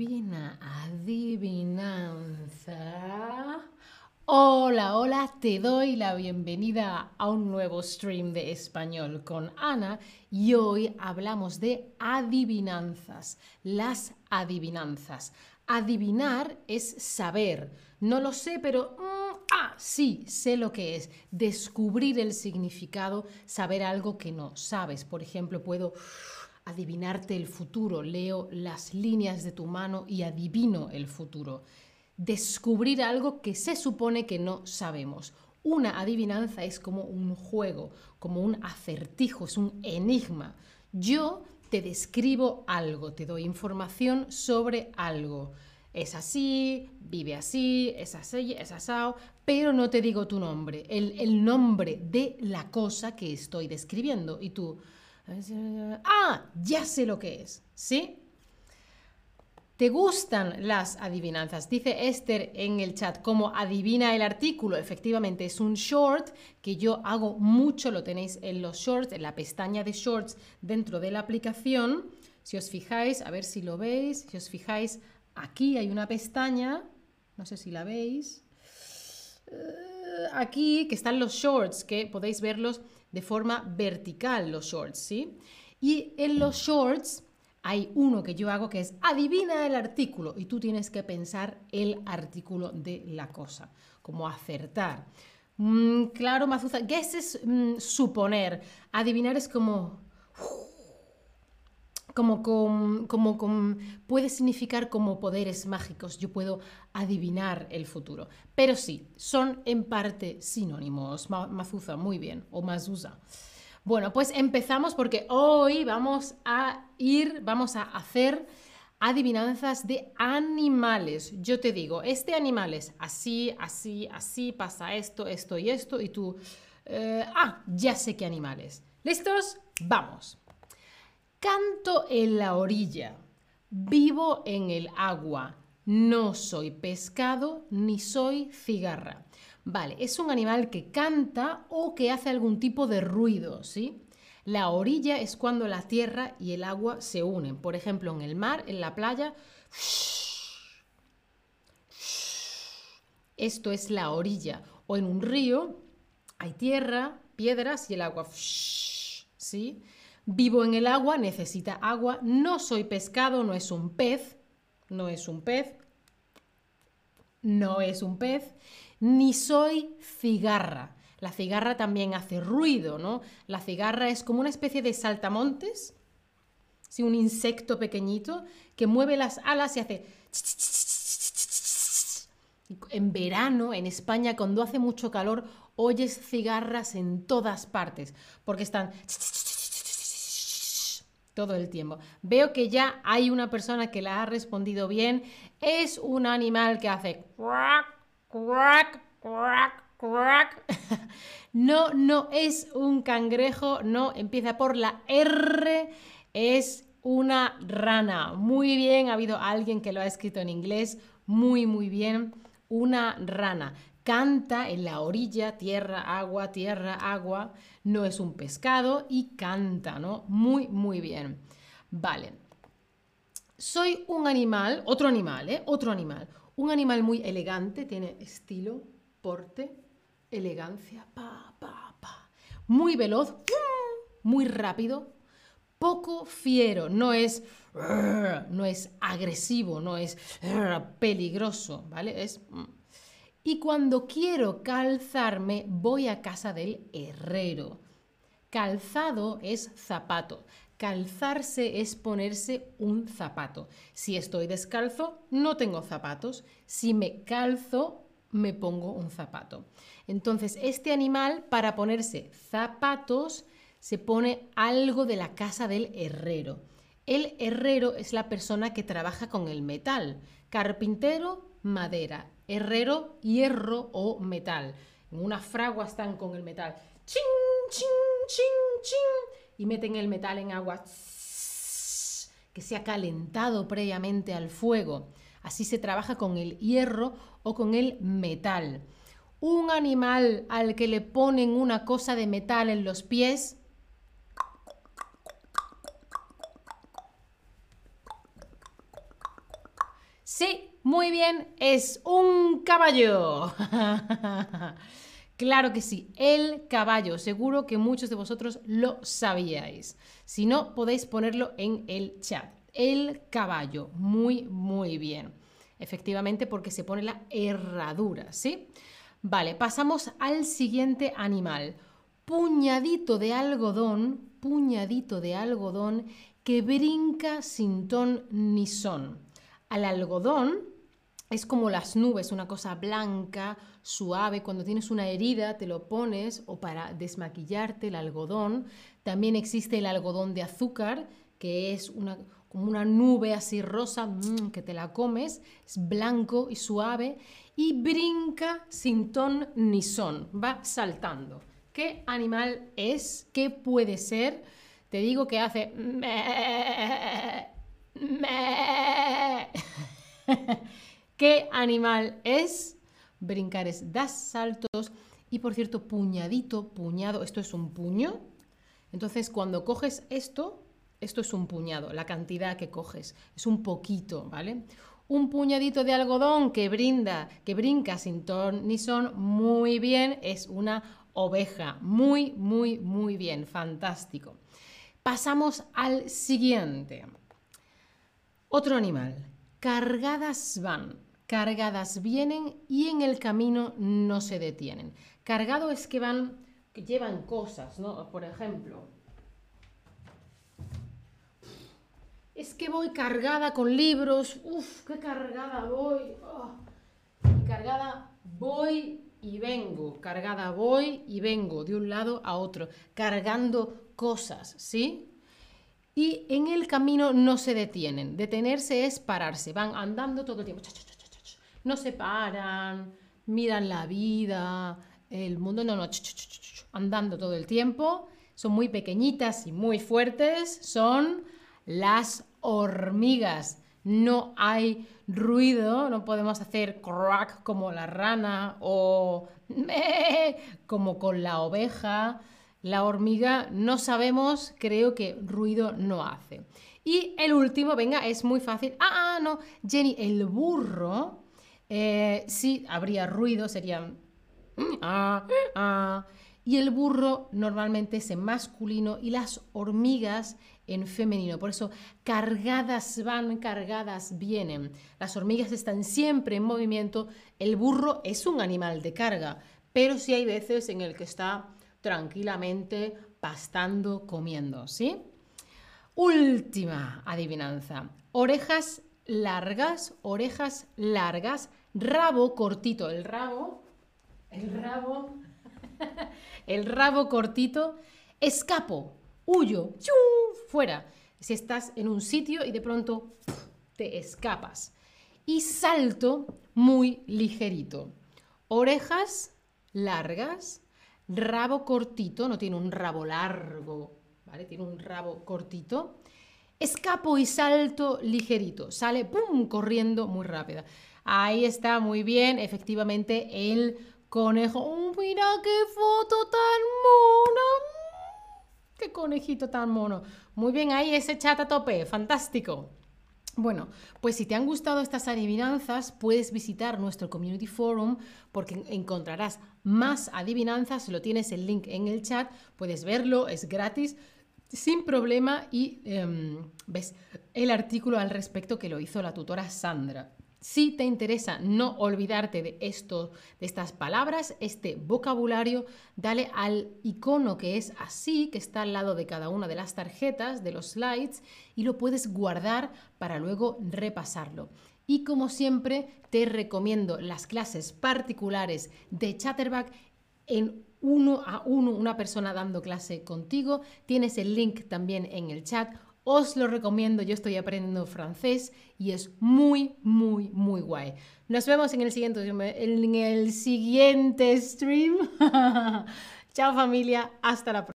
Adivina, adivinanza. Hola, hola, te doy la bienvenida a un nuevo stream de español con Ana y hoy hablamos de adivinanzas, las adivinanzas. Adivinar es saber. No lo sé, pero... Mm, ah, sí, sé lo que es. Descubrir el significado, saber algo que no sabes. Por ejemplo, puedo adivinarte el futuro, leo las líneas de tu mano y adivino el futuro. Descubrir algo que se supone que no sabemos. Una adivinanza es como un juego, como un acertijo, es un enigma. Yo te describo algo, te doy información sobre algo. Es así, vive así, es así, es asado, pero no te digo tu nombre, el, el nombre de la cosa que estoy describiendo. Y tú, Ah, ya sé lo que es, ¿sí? ¿Te gustan las adivinanzas? Dice Esther en el chat, ¿cómo adivina el artículo? Efectivamente, es un short que yo hago mucho, lo tenéis en los shorts, en la pestaña de shorts dentro de la aplicación. Si os fijáis, a ver si lo veis, si os fijáis, aquí hay una pestaña, no sé si la veis, eh, aquí que están los shorts, que podéis verlos de forma vertical los shorts, ¿sí? Y en los shorts hay uno que yo hago que es adivina el artículo y tú tienes que pensar el artículo de la cosa, como acertar. Mm, claro, Mazuza, guess es mm, suponer, adivinar es como como, como, puede significar como poderes mágicos, yo puedo adivinar el futuro. Pero sí, son en parte sinónimos. Mazuza, muy bien, o Mazuza. Bueno, pues empezamos porque hoy vamos a ir, vamos a hacer adivinanzas de animales. Yo te digo, este animal es así, así, así, pasa esto, esto y esto, y tú, eh, ah, ya sé qué animal es. ¿Listos? Vamos. Canto en la orilla, vivo en el agua, no soy pescado ni soy cigarra. Vale, es un animal que canta o que hace algún tipo de ruido, ¿sí? La orilla es cuando la tierra y el agua se unen. Por ejemplo, en el mar, en la playa. Esto es la orilla. O en un río hay tierra, piedras y el agua. ¿Sí? Vivo en el agua, necesita agua. No soy pescado, no es un pez. No es un pez. No es un pez. Ni soy cigarra. La cigarra también hace ruido, ¿no? La cigarra es como una especie de saltamontes, ¿sí? un insecto pequeñito que mueve las alas y hace... En verano, en España, cuando hace mucho calor, oyes cigarras en todas partes, porque están todo el tiempo. Veo que ya hay una persona que la ha respondido bien. Es un animal que hace No, no es un cangrejo, no, empieza por la R, es una rana. Muy bien, ha habido alguien que lo ha escrito en inglés, muy, muy bien, una rana canta en la orilla, tierra, agua, tierra, agua, no es un pescado y canta, ¿no? Muy, muy bien. Vale. Soy un animal, otro animal, ¿eh? Otro animal. Un animal muy elegante, tiene estilo, porte, elegancia, pa, pa, pa. Muy veloz, muy rápido, poco fiero, no es, no es agresivo, no es peligroso, ¿vale? Es mm, y cuando quiero calzarme, voy a casa del herrero. Calzado es zapato. Calzarse es ponerse un zapato. Si estoy descalzo, no tengo zapatos. Si me calzo, me pongo un zapato. Entonces, este animal, para ponerse zapatos, se pone algo de la casa del herrero. El herrero es la persona que trabaja con el metal. Carpintero, madera herrero, hierro o metal. En una fragua están con el metal. Ching, ching, ching, ching. Y meten el metal en agua que se ha calentado previamente al fuego. Así se trabaja con el hierro o con el metal. Un animal al que le ponen una cosa de metal en los pies Sí, muy bien, es un caballo. claro que sí, el caballo. Seguro que muchos de vosotros lo sabíais. Si no, podéis ponerlo en el chat. El caballo, muy, muy bien. Efectivamente, porque se pone la herradura, ¿sí? Vale, pasamos al siguiente animal. Puñadito de algodón, puñadito de algodón que brinca sin ton ni son. Al algodón es como las nubes, una cosa blanca, suave. Cuando tienes una herida te lo pones o para desmaquillarte el algodón. También existe el algodón de azúcar, que es una, como una nube así rosa mm, que te la comes, es blanco y suave y brinca sin ton ni son, va saltando. ¿Qué animal es? ¿Qué puede ser? Te digo que hace... ¿Qué animal es? Brincar es das saltos y por cierto, puñadito, puñado, esto es un puño. Entonces, cuando coges esto, esto es un puñado, la cantidad que coges, es un poquito, ¿vale? Un puñadito de algodón que brinda, que brinca sin ton son, muy bien, es una oveja, muy, muy, muy bien, fantástico. Pasamos al siguiente. Otro animal. Cargadas van, cargadas vienen y en el camino no se detienen. Cargado es que van, que llevan cosas, ¿no? Por ejemplo, es que voy cargada con libros, uff, qué cargada voy, oh. y cargada voy y vengo, cargada voy y vengo de un lado a otro, cargando cosas, ¿sí? Y en el camino no se detienen, detenerse es pararse, van andando todo el tiempo, no se paran, miran la vida, el mundo, no, no, andando todo el tiempo, son muy pequeñitas y muy fuertes, son las hormigas. No hay ruido, no podemos hacer crack como la rana o como con la oveja. La hormiga no sabemos, creo que ruido no hace. Y el último, venga, es muy fácil. Ah, ah no, Jenny, el burro, eh, sí habría ruido, sería... Ah, ah. Y el burro normalmente es en masculino y las hormigas en femenino. Por eso cargadas van, cargadas vienen. Las hormigas están siempre en movimiento. El burro es un animal de carga, pero sí hay veces en el que está tranquilamente pastando, comiendo, ¿sí? Última adivinanza. Orejas largas, orejas largas, rabo cortito. El rabo, el rabo, el rabo cortito, escapo, huyo, fuera. Si estás en un sitio y de pronto te escapas. Y salto muy ligerito. Orejas largas, rabo cortito, no tiene un rabo largo, ¿vale? Tiene un rabo cortito. Escapo y salto ligerito. Sale, ¡pum!, corriendo muy rápida. Ahí está, muy bien. Efectivamente, el conejo. ¡Oh, mira qué foto tan mona! ¡Qué conejito tan mono! Muy bien, ahí ese chat a tope, fantástico. Bueno, pues si te han gustado estas adivinanzas, puedes visitar nuestro Community Forum porque encontrarás más adivinanzas, lo tienes el link en el chat, puedes verlo, es gratis, sin problema y em, ves el artículo al respecto que lo hizo la tutora Sandra. Si te interesa no olvidarte de esto, de estas palabras, este vocabulario, dale al icono que es así, que está al lado de cada una de las tarjetas, de los slides, y lo puedes guardar para luego repasarlo. Y como siempre, te recomiendo las clases particulares de Chatterback en uno a uno, una persona dando clase contigo. Tienes el link también en el chat os lo recomiendo, yo estoy aprendiendo francés y es muy, muy, muy guay. Nos vemos en el siguiente, en el siguiente stream. Chao familia, hasta la próxima.